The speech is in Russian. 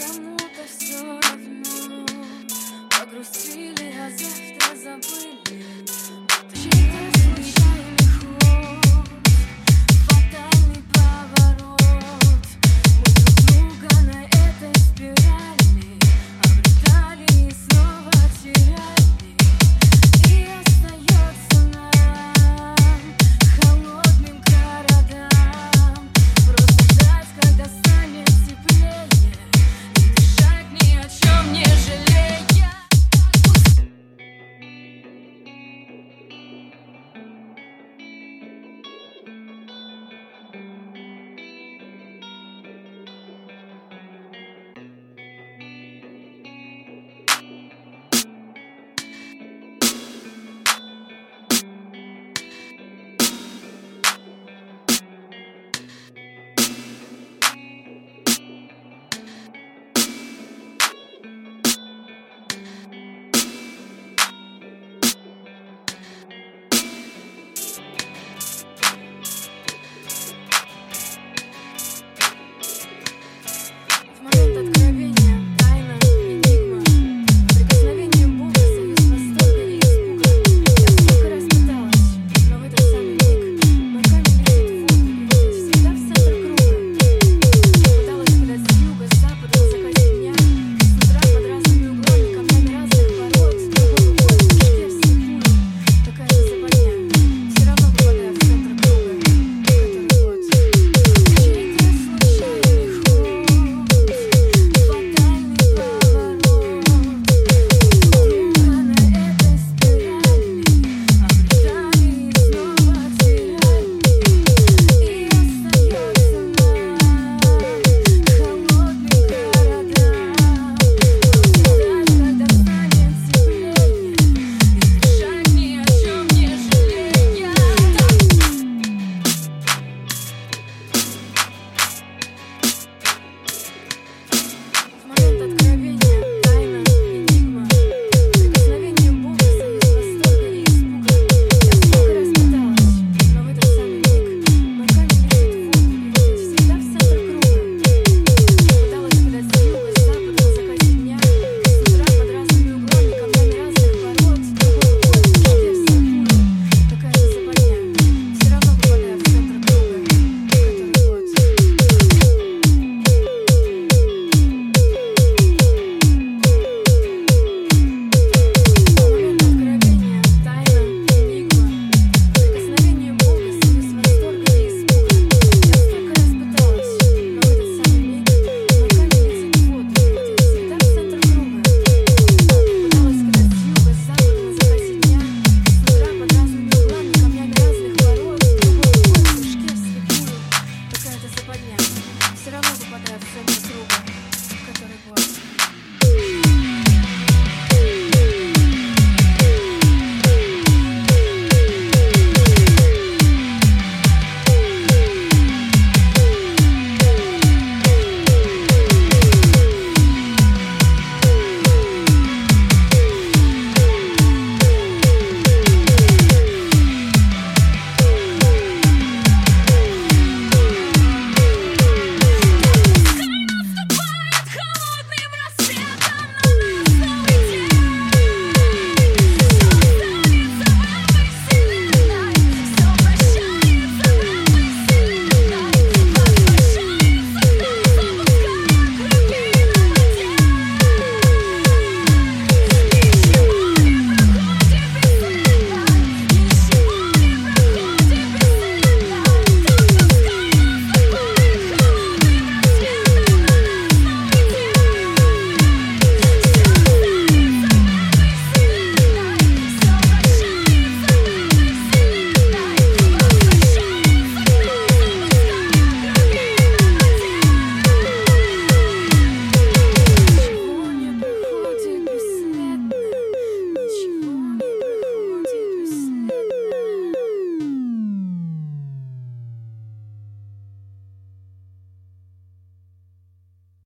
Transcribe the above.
кому-то все равно. Погрустили, а завтра забыли.